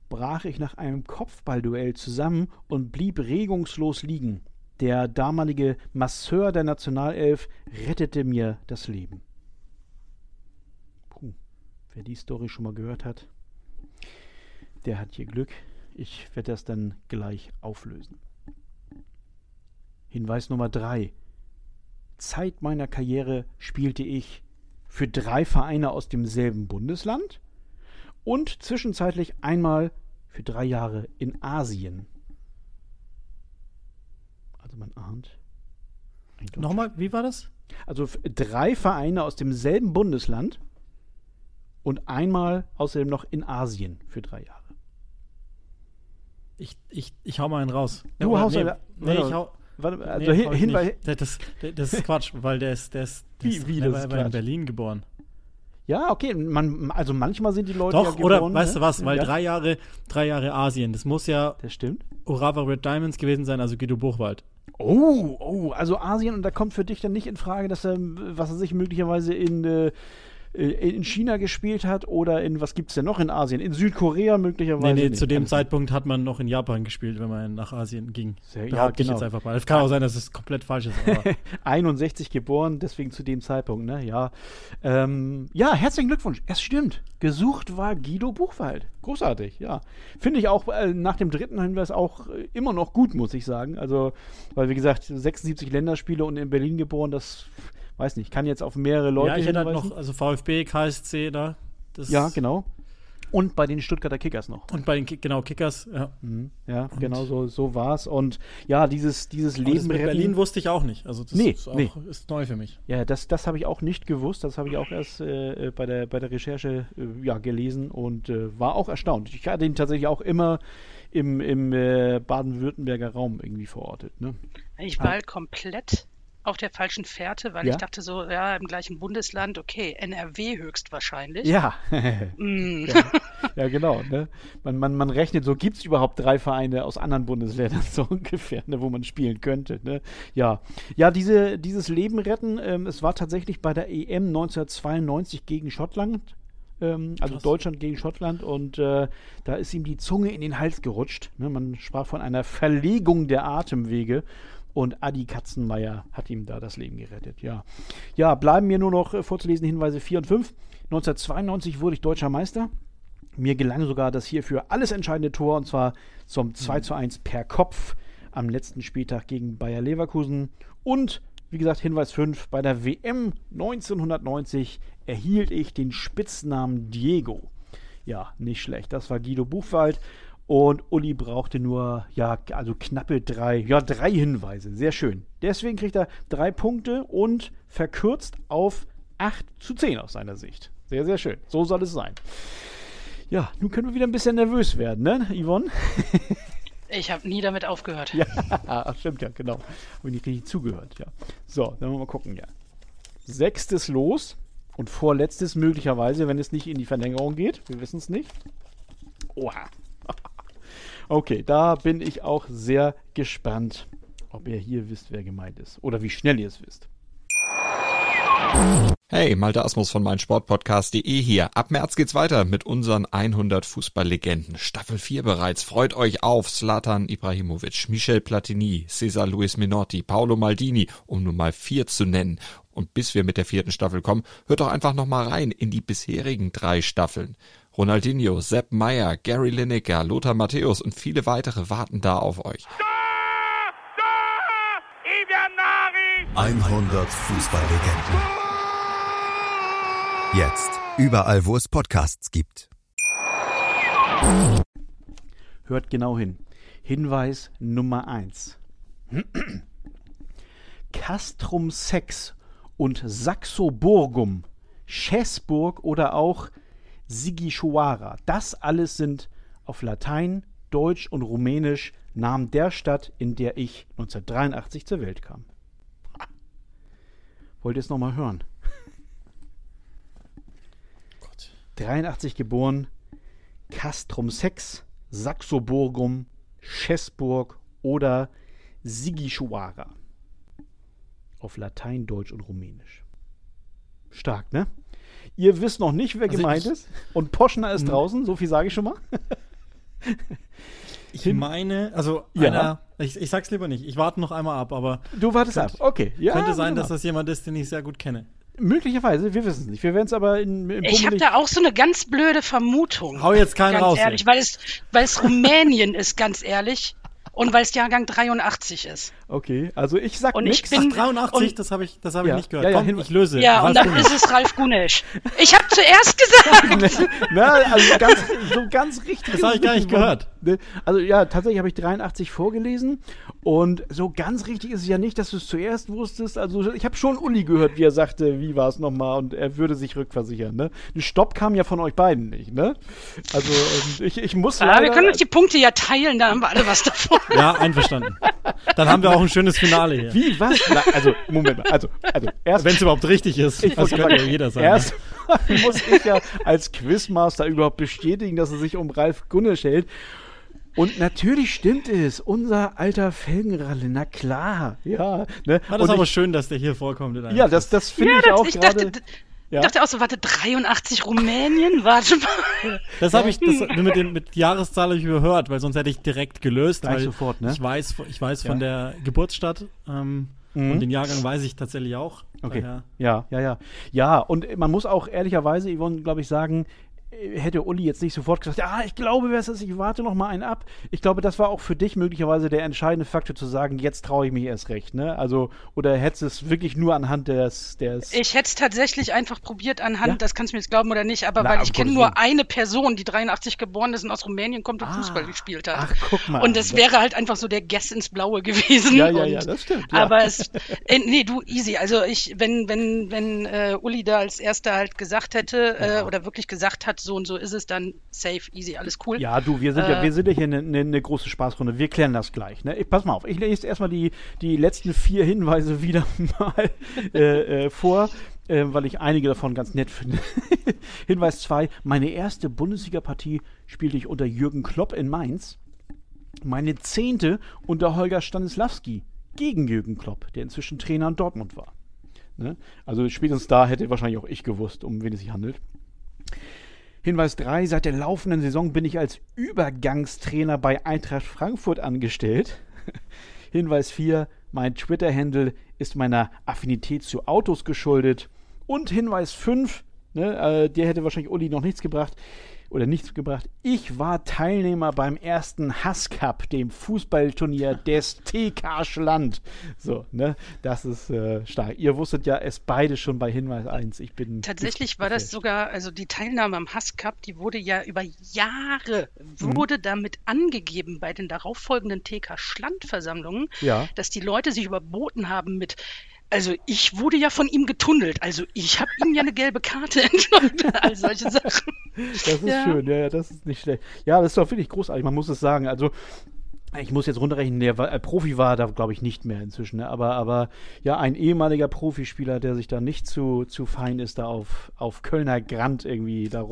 brach ich nach einem Kopfballduell zusammen und blieb regungslos liegen. Der damalige Masseur der Nationalelf rettete mir das Leben. Puh, wer die Story schon mal gehört hat, der hat hier Glück. Ich werde das dann gleich auflösen. Hinweis Nummer 3. Zeit meiner Karriere spielte ich für drei Vereine aus demselben Bundesland und zwischenzeitlich einmal für drei Jahre in Asien. Also man ahnt. Nochmal, wie war das? Also drei Vereine aus demselben Bundesland und einmal außerdem noch in Asien für drei Jahre. Ich, ich, ich hau mal einen raus. Du oder- haust nee, einen- nee, ich hau, Warte, also nee, Hin Hinweis. Das, das, ist Quatsch, weil der ist, der ist, der Wie- ist, wie, der das war in? Berlin geboren. Ja, okay. Man, also manchmal sind die Leute Doch, ja oder geboren, weißt ne? du was, weil ja, drei Jahre, drei Jahre Asien, das muss ja Das stimmt. Urawa Red Diamonds gewesen sein, also Guido Buchwald. Oh, oh, also Asien und da kommt für dich dann nicht in Frage, dass er, was er sich möglicherweise in, äh, in China gespielt hat oder in, was gibt's denn noch in Asien? In Südkorea möglicherweise? Nee, nee, nicht. zu dem Zeitpunkt hat man noch in Japan gespielt, wenn man nach Asien ging. Sehr- ja, genau. jetzt einfach mal. Es kann auch sein, dass es komplett falsch ist, aber 61 geboren, deswegen zu dem Zeitpunkt, ne? Ja. Ähm, ja, herzlichen Glückwunsch. Es stimmt. Gesucht war Guido Buchwald. Großartig, ja. Finde ich auch äh, nach dem dritten Hinweis auch äh, immer noch gut, muss ich sagen. Also, weil wie gesagt, 76 Länderspiele und in Berlin geboren, das weiß nicht, kann jetzt auf mehrere Leute ja, ich hätte halt noch, also VfB, KSC da. Das Ja, genau. Und bei den Stuttgarter Kickers noch. Und bei den Ki- genau Kickers, ja. Mhm. Ja, genau so, so war es. Und ja, dieses, dieses Aber das Leben mit retten. Berlin wusste ich auch nicht. Also das Nee, ist, auch, nee. ist neu für mich. Ja, das, das habe ich auch nicht gewusst. Das habe ich auch erst äh, äh, bei, der, bei der Recherche äh, ja, gelesen und äh, war auch erstaunt. Ich hatte ihn tatsächlich auch immer im, im äh, Baden-Württemberger Raum irgendwie verortet. Ne? Ich war halt komplett auf der falschen Fährte, weil Ja? ich dachte so, ja, im gleichen Bundesland, okay, NRW höchstwahrscheinlich. Ja. Mm. ja, ja, genau. Ne? Man, man, man rechnet so, gibt es überhaupt drei Vereine aus anderen Bundesländern so ungefähr, ne, wo man spielen könnte. Ne? Ja, ja diese, dieses Leben retten, ähm, es war tatsächlich bei der EM 1992 gegen Schottland. Ähm, also Krass. Deutschland gegen Schottland und äh, da ist ihm die Zunge in den Hals gerutscht. Ne? Man sprach von einer Verlegung der Atemwege und Adi Katzenmeier hat ihm da das Leben gerettet. Ja, ja bleiben mir nur noch äh, vorzulesen Hinweise 4 und 5. 1992 wurde ich deutscher Meister. Mir gelang sogar das hierfür alles entscheidende Tor und zwar zum 2 zu 1 per Kopf am letzten Spieltag gegen Bayer Leverkusen. Und wie gesagt, Hinweis 5, bei der WM 1990 erhielt ich den Spitznamen Diego. Ja, nicht schlecht. Das war Guido Buchwald. Und Uli brauchte nur, ja, also knappe drei, ja, drei Hinweise. Sehr schön. Deswegen kriegt er drei Punkte und verkürzt auf 8 zu 10 aus seiner Sicht. Sehr, sehr schön. So soll es sein. Ja, nun können wir wieder ein bisschen nervös werden, ne, Yvonne? Ich habe nie damit aufgehört. Ja, stimmt ja, genau. Habe ich nicht richtig zugehört, ja. So, dann wollen wir mal gucken, ja. Sechstes Los und vorletztes möglicherweise, wenn es nicht in die Verlängerung geht. Wir wissen es nicht. Oha. Okay, da bin ich auch sehr gespannt, ob ihr hier wisst, wer gemeint ist. Oder wie schnell ihr es wisst. Hey, Malte Asmus von meinsportpodcast.de hier. Ab März geht's weiter mit unseren 100 Fußballlegenden. Staffel 4 bereits. Freut euch auf Zlatan Ibrahimovic, Michel Platini, Cesar Luis Minotti, Paolo Maldini, um nur mal vier zu nennen. Und bis wir mit der vierten Staffel kommen, hört doch einfach nochmal rein in die bisherigen drei Staffeln. Ronaldinho, Sepp Meyer, Gary Lineker, Lothar Matthäus und viele weitere warten da auf euch. 100 Fußballlegenden. Jetzt überall, wo es Podcasts gibt. Hört genau hin. Hinweis Nummer 1. Castrum Sex und Saxoburgum, Schäßburg oder auch Sigishuara. Das alles sind auf Latein, Deutsch und Rumänisch Namen der Stadt, in der ich 1983 zur Welt kam. Wollt ihr es nochmal hören? Gott. 83 geboren, Castrum Sex, Saxoburgum, Schäßburg oder Sigishuara. Auf Latein, Deutsch und Rumänisch. Stark, ne? Ihr wisst noch nicht, wer Also gemeint ist. Und Poschner ist Mhm. draußen, so viel sage ich schon mal. Ich Hin- meine, also Ja. einer, ich, ich sag's lieber nicht, ich warte noch einmal ab, aber Du wartest ab. Könnte- Okay. Ja, könnte sein, dass das jemand ist, den ich sehr gut kenne. Möglicherweise, wir wissen es nicht. Wir werden es aber in, in Ich habe da auch so eine ganz blöde Vermutung. Hau jetzt keinen ganz raus. ehrlich, weil es, weil es Rumänien ist, ganz ehrlich. Und weil es Jahrgang 83 ist. Okay, also ich sag Und ich nix. bin- Ach, 83, und- das habe ich, das hab Ja, ich nicht gehört. ja, ja, Komm, hin- ich löse. Ja, Ralf und dann Gunesch. ist es Ralf Gunesch. Ich habe zuerst gesagt. Na, also ganz, so ganz richtig. Das hab ich gar nicht gehört. Ne? Also ja, tatsächlich habe ich 83 vorgelesen und so ganz richtig ist es ja nicht, dass du es zuerst wusstest. Also ich habe schon Uli gehört, wie er sagte, wie war es nochmal und er würde sich rückversichern. Ne? Ein Stopp kam ja von euch beiden nicht, ne? Also ähm, ich, ich muss Ja, wir können uns die Punkte ja teilen, da haben wir alle was davon. Ja, einverstanden. Dann haben wir auch ein schönes Finale hier. Wie, was? Na, also, Moment mal. Also, also erst Wenn es überhaupt richtig ist. Ich das könnte ja sagen, jeder sein. Erst muss ich ja als Quizmaster überhaupt bestätigen, dass es sich um Ralf Gunnisch hält. Und natürlich stimmt es, unser alter Felgenralle, na klar, ja. Ne? Ah, das Und ist aber ich, schön, dass der hier vorkommt. in einem ja, das, das finde Ja, ich das, auch gerade. Ja. ich dachte auch so, warte, 83 Rumänien? Warte mal. Das habe ich das, mit, dem, mit Jahreszahl hab ich überhört, weil sonst hätte ich direkt gelöst. Gleich weil sofort, ne? Ich weiß, ich weiß von Ja. der Geburtsstadt ähm, Mhm. und den Jahrgang weiß ich tatsächlich auch. Okay. Daher- Ja, ja, ja. Ja, und man muss auch ehrlicherweise, Yvonne, glaube ich, sagen, hätte Uli jetzt nicht sofort gesagt, ja, ich glaube, wer es ist, ich warte noch mal einen ab. Ich glaube, das war auch für dich möglicherweise der entscheidende Faktor zu sagen, jetzt traue ich mich erst recht, ne? Also, oder hättest du es wirklich nur anhand des, des Ich hätte es tatsächlich einfach probiert anhand, Ja? das kannst du mir jetzt glauben oder nicht, aber Na, weil ich kenne nur eine Person, die 83 geboren ist und aus Rumänien kommt und Ah. Fußball gespielt hat. Ach, guck mal. und das an. wäre halt einfach so der Guess ins Blaue gewesen. Ja, ja, und, ja, das stimmt. Ja. Aber es, äh, nee, du, easy. Also ich, wenn, wenn, wenn äh, Uli da als erster halt gesagt hätte äh, oder wirklich gesagt hat, so und so ist es, dann safe, easy, alles cool. Ja, du, wir sind ja, Äh, wir sind ja hier eine ne, ne große Spaßrunde. Wir klären das gleich. Ne? Ich, pass mal auf, ich lese erstmal die, die letzten vier Hinweise wieder mal äh, äh, vor, äh, weil ich einige davon ganz nett finde. Hinweis 2. Meine erste Bundesliga-Partie spielte ich unter Jürgen Klopp in Mainz. Meine zehnte unter Holger Stanislawski gegen Jürgen Klopp, der inzwischen Trainer in Dortmund war. Ne? Also spätestens da hätte wahrscheinlich auch ich gewusst, um wen es sich handelt. Hinweis 3. Seit der laufenden Saison bin ich als Übergangstrainer bei Eintracht Frankfurt angestellt. Hinweis 4. Mein Twitter-Handle ist meiner Affinität zu Autos geschuldet. Und Hinweis 5. Ne, äh, der hätte wahrscheinlich Uli noch nichts gebracht. Oder nichts gebracht. Ich war Teilnehmer beim ersten Hass Cup, dem Fußballturnier des TK Schland. So, ne? Das ist äh, stark. Ihr wusstet ja es beide schon bei Hinweis 1. Ich bin. Tatsächlich war das sogar, also die Teilnahme am Hass Cup, die wurde ja über Jahre, wurde damit angegeben bei den darauffolgenden TK-Schland-Versammlungen, Ja. dass die Leute sich überboten haben mit, also ich wurde ja von ihm getunnelt, also ich habe ihm ja eine gelbe Karte entnommen, all solche Sachen. Das ist Ja. schön, ja, ja, das ist nicht schlecht. Ja, das ist doch wirklich großartig, man muss es sagen. Also, ich muss jetzt runterrechnen, der war, äh, Profi war da, glaube ich, nicht mehr inzwischen. Ne? Aber, aber ja, ein ehemaliger Profispieler, der sich da nicht zu, zu fein ist, da auf, auf Kölner Grand irgendwie da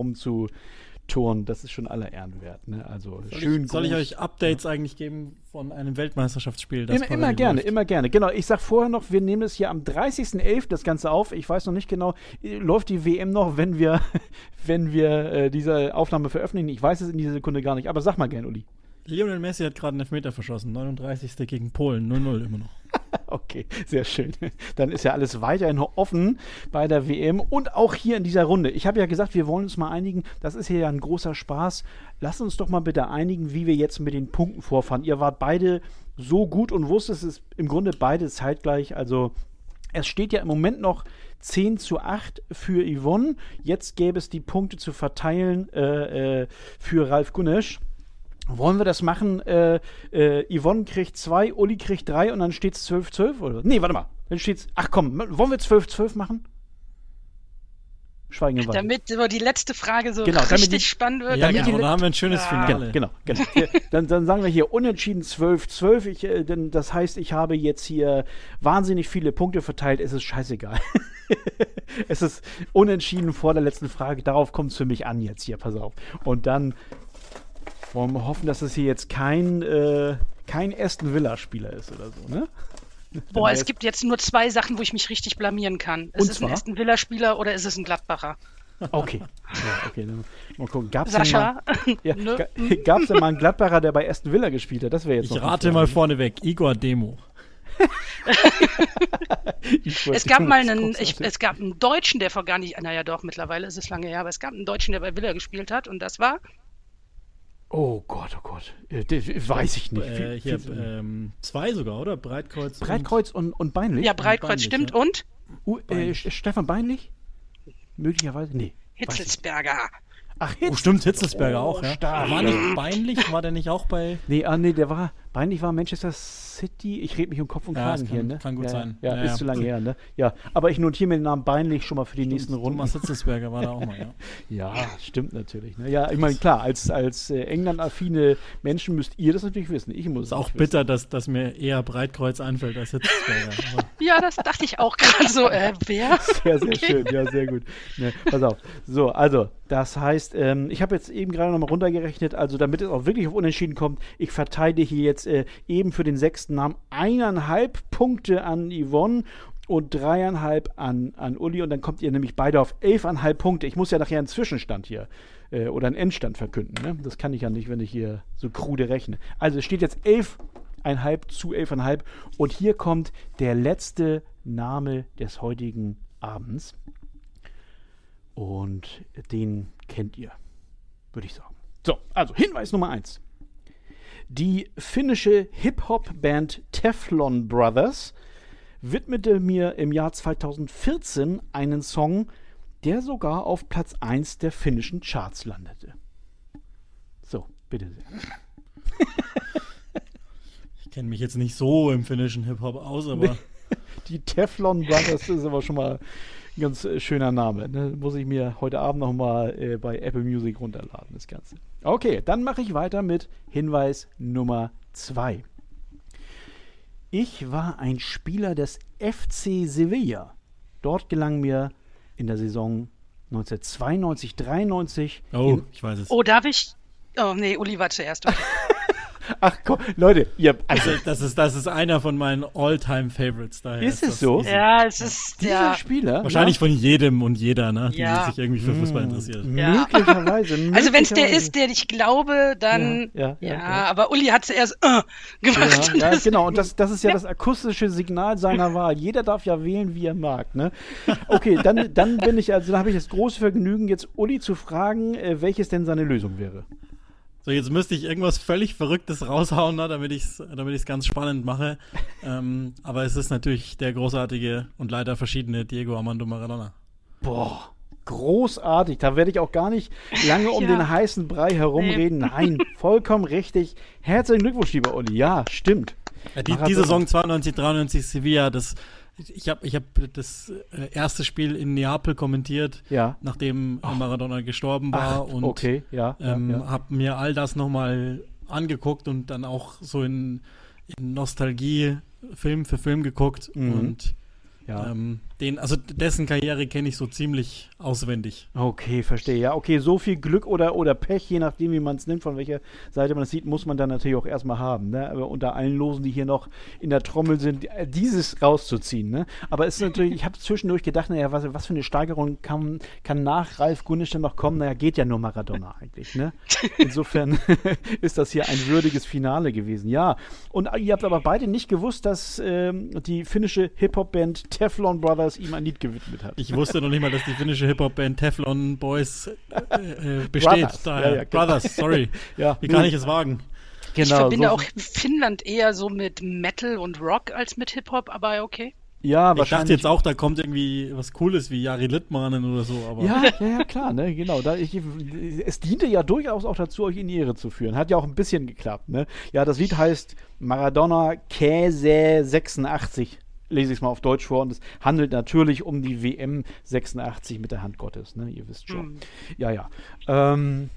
rumzuturnen, das ist schon aller Ehren wert. Ne? Also, Soll, schön ich, soll ich euch Updates eigentlich geben von einem Weltmeisterschaftsspiel? Immer, immer gerne, läuft? immer gerne. Genau, ich sag vorher noch, wir nehmen es hier am 30.11. das Ganze auf. Ich weiß noch nicht genau, läuft die WM noch, wenn wir, wenn wir äh, diese Aufnahme veröffentlichen? Ich weiß es in dieser Sekunde gar nicht, aber sag mal gern, Uli. Lionel Messi hat gerade einen Elfmeter verschossen. 39. gegen Polen. 0-0 immer noch. Okay, sehr schön. Dann ist ja alles weiterhin offen bei der WM und auch hier in dieser Runde. Ich habe ja gesagt, wir wollen uns mal einigen. Das ist hier ja ein großer Spaß. Lasst uns doch mal bitte einigen, wie wir jetzt mit den Punkten vorfahren. Ihr wart beide so gut und wusstet es im Grunde beide zeitgleich. Also es steht ja im Moment noch 10 zu 8 für Yvonne. Jetzt gäbe es die Punkte zu verteilen äh, äh, für Ralf Gunesch. Wollen wir das machen? Äh, äh, Yvonne kriegt 2, Uli kriegt 3 und dann steht es 12-12? Oder? Nee, warte mal. Dann steht's. Ach komm, wollen wir 12-12 machen? Schweigen im Wald. Damit aber die letzte Frage so genau, richtig die, spannend wird. Ja, genau, da haben wir ein schönes ah. Finale. Genau, genau. genau. dann, dann, sagen wir hier unentschieden 12-12. Ich, äh, denn das heißt, ich habe jetzt hier wahnsinnig viele Punkte verteilt. Es ist scheißegal. es ist unentschieden vor der letzten Frage. Darauf kommt es für mich an jetzt hier. Pass auf. Und dann wollen wir hoffen, dass es hier jetzt kein, äh, kein Aston Villa-Spieler ist oder so, ne? Boah, es gibt jetzt nur zwei Sachen, wo ich mich richtig blamieren kann. Ist Und es zwar? ein Aston Villa-Spieler oder ist es ein Gladbacher? Okay. Ja, okay. Dann mal gucken. Gab's Sascha? Denn mal, ja, Ne? ga, gab's denn mal einen Gladbacher, der bei Aston Villa gespielt hat? Das wäre jetzt Ich rate mal vorneweg. Igor Demo. Es gab mal einen, ich, es gab einen Deutschen, der vor gar nicht, naja doch, mittlerweile ist es lange her, aber es gab einen Deutschen, der bei Villa gespielt hat und das war Oh Gott, oh Gott. Äh, das Weiß ich nicht. Äh, hier, wie- ähm, zwei sogar, oder? Breitkreuz. Breitkreuz und, und Beinlich? ja Breitkreuz, Beinlich, stimmt, ja. und Uh, äh, Stefan Beinlich? Möglicherweise? Nee. Hitzelsberger. Ach, Und, oh, stimmt, Hitzelsberger Oh, auch, ja. stark. War nicht peinlich? War der nicht auch bei. Nee, ah, nee, der war, Beinlich war Manchester City. Ich rede mich um Kopf und Ja, Kragen kann- hier, ne? kann gut ja, sein. Ja, Ja, ist ja. zu lange her, ne? Ja, aber ich notiere mir den Namen Beinlich schon mal für die nächsten Runden. Thomas Hitzelsberger war da auch mal, ja. Ja, stimmt natürlich. Ne? Ja, ich meine, klar, als, als äh, England-affine Menschen müsst ihr das natürlich wissen. Ich muss Ist auch bitter, dass, dass mir eher Breitkreuz einfällt als Hitzelsberger. Ja, das dachte ich auch gerade so, äh, wer? Sehr, sehr schön. Ja, sehr gut. Ne, pass auf. So, also, das heißt, ähm, ich habe jetzt eben gerade nochmal runtergerechnet, also damit es auch wirklich auf Unentschieden kommt, ich verteile hier jetzt äh, eben für den sechsten Namen eineinhalb Punkte an Yvonne und dreieinhalb an, an Uli und dann kommt ihr nämlich beide auf elfeinhalb Punkte. Ich muss ja nachher einen Zwischenstand hier äh, oder einen Endstand verkünden. Ne? Das kann ich ja nicht, wenn ich hier so krude rechne. Also es steht jetzt elfeinhalb zu elfeinhalb und hier kommt der letzte Name des heutigen Abends und den kennt ihr, würde ich sagen. So, also Hinweis Nummer eins. Die finnische Hip-Hop-Band Teflon Brothers widmete mir im Jahr 2014 einen Song, der sogar auf Platz 1 der finnischen Charts landete. So, bitte sehr. ich kenne mich jetzt nicht so im finnischen Hip-Hop aus, aber Die Teflon Brothers ist aber schon mal ein ganz äh, schöner Name. Ne? Muss ich mir heute Abend nochmal äh, bei Apple Music runterladen, das Ganze. Okay, dann mache ich weiter mit Hinweis Nummer 2. Ich war ein Spieler des FC Sevilla. Dort gelang mir in der Saison 1992-93 oh, ich weiß es. Oh, darf ich? Oh, nee, Uli war zuerst. Okay. Ach komm, Leute, ihr, also, Also, das, ist, das ist einer von meinen All-Time-Favorites. daher Ist es so? easy. Ja, es ist, dieser ja. Spieler. Wahrscheinlich von jedem und jeder, ne, die Ja. sich irgendwie für Fußball interessiert. Ja. Möglicherweise. Also wenn es der ist, der ich glaube, dann Ja, ja, ja, ja, ja. aber Uli hat zuerst äh, gemacht. Ja, ja Das- genau. Und das, das ist ja das akustische Signal seiner Wahl. Jeder darf ja wählen, wie er mag. Ne? Okay, dann, dann bin ich, also da habe ich das große Vergnügen, jetzt Uli zu fragen, äh, welches denn seine Lösung wäre. So, jetzt müsste ich irgendwas völlig Verrücktes raushauen, ne, damit ich es damit ich's ganz spannend mache. ähm, aber es ist natürlich der großartige und leider verschiedene Diego Armando Maradona. Boah, großartig. Da werde ich auch gar nicht lange um Ja. den heißen Brei herumreden. Nein, vollkommen richtig. Herzlichen Glückwunsch, lieber Uli. Ja, stimmt. Ja, die, die Saison 92, 93 Sevilla, das, ich habe ich hab das äh, erste Spiel in Neapel kommentiert, Ja. nachdem Maradona gestorben war Ach, und okay, ja. ähm, ja, habe mir all das nochmal angeguckt und dann auch so in, in Nostalgie Film für Film geguckt Mhm. und Ja. Ähm, den, also dessen Karriere kenne ich so ziemlich auswendig. Okay, verstehe. Ja, okay, so viel Glück oder, oder Pech, je nachdem, wie man es nimmt, von welcher Seite man es sieht, muss man dann natürlich auch erstmal haben. Ne? Aber unter allen Losen, die hier noch in der Trommel sind, äh, dieses rauszuziehen. Ne? Aber es ist natürlich, ich habe zwischendurch gedacht, naja, was, was für eine Steigerung kann, kann nach Ralf Gunnisch denn noch kommen? Naja, geht ja nur Maradona eigentlich. Ne? Insofern ist das hier ein würdiges Finale gewesen. Ja, und ihr habt aber beide nicht gewusst, dass ähm, die finnische Hip-Hop-Band Teflon Brothers ihm ein Lied gewidmet hat. Ich wusste noch nicht mal, dass die finnische Hip-Hop-Band Teflon Boys äh, äh, besteht. Brothers. Daher. Ja, ja, genau. Brothers, sorry. Ja, Wie kann ich es wagen? ich verbinde so- auch Finnland eher so mit Metal und Rock als mit Hip-Hop, aber okay. Ja, Ich dachte wahrscheinlich. jetzt auch, da kommt irgendwie was Cooles wie Jari Littmanen oder so, aber Ja, ja, ja, klar, ne, genau. Da, ich, es diente ja durchaus auch dazu, euch in die Ehre zu führen. Hat ja auch ein bisschen geklappt, ne? Ja, das Lied heißt Maradona Käse 86. Lese ich es mal auf Deutsch vor und es handelt natürlich um die WM 86 mit der Hand Gottes, ne? Ihr wisst schon. Hm. Ja, ja. Ähm,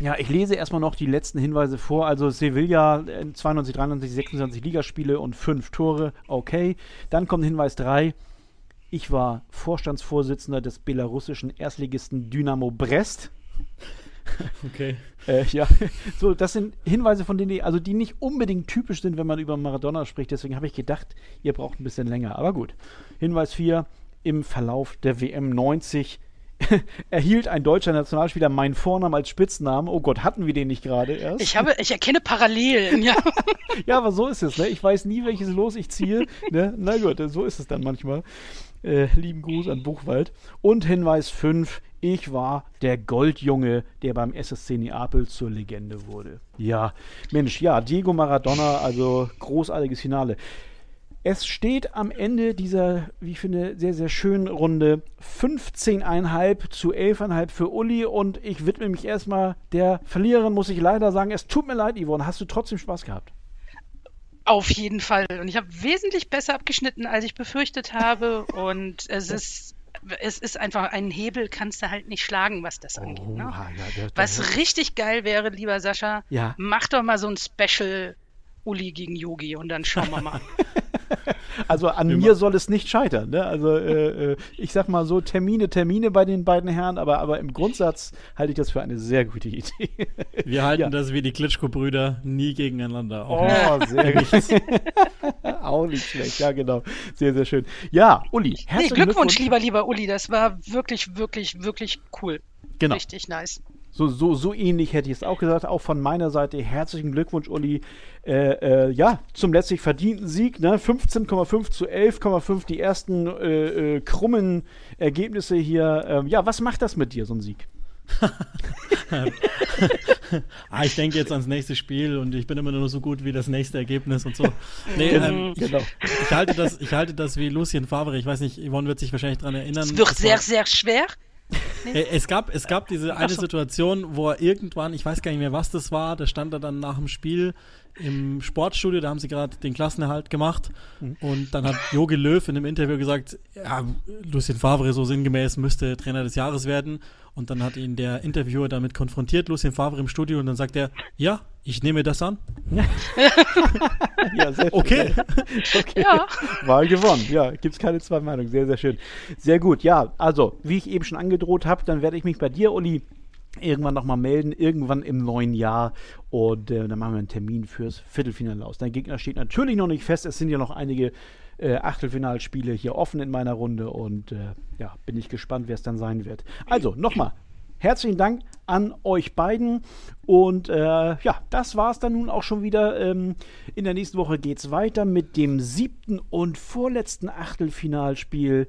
ja, ich lese erstmal noch die letzten Hinweise vor. Also Sevilla äh, 92, 93, 26 Ligaspiele und 5 Tore. Okay. Dann kommt Hinweis 3. Ich war Vorstandsvorsitzender des belarussischen Erstligisten Dynamo Brest. okay. Äh, ja, so, das sind Hinweise, von denen die, also die nicht unbedingt typisch sind, wenn man über Maradona spricht. Deswegen habe ich gedacht, ihr braucht ein bisschen länger. Aber gut. Hinweis 4. Im Verlauf der WM 90 erhielt ein deutscher Nationalspieler meinen Vornamen als Spitznamen. Oh Gott, hatten wir den nicht gerade erst? Ich habe, ich erkenne Parallelen, ja. Ja, aber so ist es, ne? Ich weiß nie, welches Los ich ziehe. Ne? Na gut, so ist es dann manchmal. Äh, lieben Gruß an Buchwald. Und Hinweis 5. Ich war der Goldjunge, der beim SSC Neapel zur Legende wurde. Ja, Mensch, ja, Diego Maradona, also großartiges Finale. Es steht am Ende dieser, wie ich finde, sehr, sehr schönen Runde 15,5 zu 11,5 für Uli und ich widme mich erstmal der Verliererin, muss ich leider sagen. Es tut mir leid, Yvonne, hast du trotzdem Spaß gehabt? Auf jeden Fall. Und ich habe wesentlich besser abgeschnitten, als ich befürchtet habe. Und es ist, es ist einfach ein Hebel, kannst du halt nicht schlagen, was das angeht. Ne? Oha, ja, der- der- Was richtig geil wäre, lieber Sascha, Ja. mach doch mal so ein Special Uli gegen Yogi und dann schauen wir mal. Also an mir soll es nicht scheitern. Ne? Also äh, äh, ich sag mal so, Termine, Termine bei den beiden Herren, aber, aber im Grundsatz halte ich das für eine sehr gute Idee. Wir halten Ja. das wie die Klitschko-Brüder nie gegeneinander. Auch Oh, sehr gut. Auch nicht schlecht, ja genau. Sehr, sehr schön. Ja, Uli, Nee, herzlichen Glückwunsch, lieber, lieber Uli. Das war wirklich, wirklich, wirklich cool. Genau. Richtig nice. So, so, so ähnlich hätte ich es auch gesagt. Auch von meiner Seite herzlichen Glückwunsch, Uli. Äh, äh, ja, zum letztlich verdienten Sieg. Ne? 15,5 zu 11,5. Die ersten äh, äh, krummen Ergebnisse hier. Ähm, ja, was macht das mit dir, so ein Sieg? ah, ich denke jetzt ans nächste Spiel und ich bin immer nur so gut wie das nächste Ergebnis und so. Nee, ähm, Genau. ich, halte das, ich halte das wie Lucien Favre. Ich weiß nicht, Yvonne wird sich wahrscheinlich daran erinnern. Es wird sehr, war- sehr schwer. Äh, Es gab, es gab diese eine. Situation, wo er irgendwann, ich weiß gar nicht mehr, was das war, da stand er dann nach dem Spiel im Sportstudio, da haben sie gerade den Klassenerhalt gemacht und dann hat Jogi Löw in einem Interview gesagt, ja, Lucien Favre so sinngemäß müsste Trainer des Jahres werden und dann hat ihn der Interviewer damit konfrontiert, Lucien Favre im Studio und dann sagt er, ja, ich nehme das an. Ja, sehr schön. Okay. okay. Ja. Wahl gewonnen. Ja, gibt es keine zwei Meinungen. Sehr, sehr schön. Sehr gut. Ja, also, wie ich eben schon angedroht habe, dann werde ich mich bei dir, Uli, irgendwann nochmal melden, irgendwann im neuen Jahr. Und äh, dann machen wir einen Termin fürs Viertelfinale aus. Dein Gegner steht natürlich noch nicht fest. Es sind ja noch einige äh, Achtelfinalspiele hier offen in meiner Runde. Und äh, ja, bin ich gespannt, wer es dann sein wird. Also, nochmal. Herzlichen Dank an euch beiden. Und äh, ja, das war es dann nun auch schon wieder. Ähm, in der nächsten Woche geht es weiter mit dem siebten und vorletzten Achtelfinalspiel.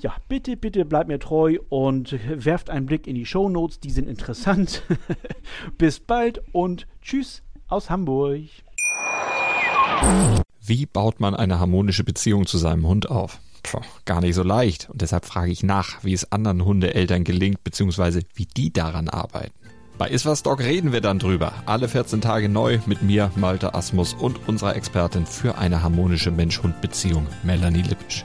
Ja, bitte, bitte bleibt mir treu und werft einen Blick in die Shownotes, die sind interessant. Bis bald und tschüss aus Hamburg. Wie baut man eine harmonische Beziehung zu seinem Hund auf? Puh, gar nicht so leicht. Und deshalb frage ich nach, wie es anderen Hundeeltern gelingt, beziehungsweise wie die daran arbeiten. Bei Iswas Dog reden wir dann drüber. Alle 14 Tage neu mit mir, Malte Asmus und unserer Expertin für eine harmonische Mensch-Hund-Beziehung, Melanie Lippisch.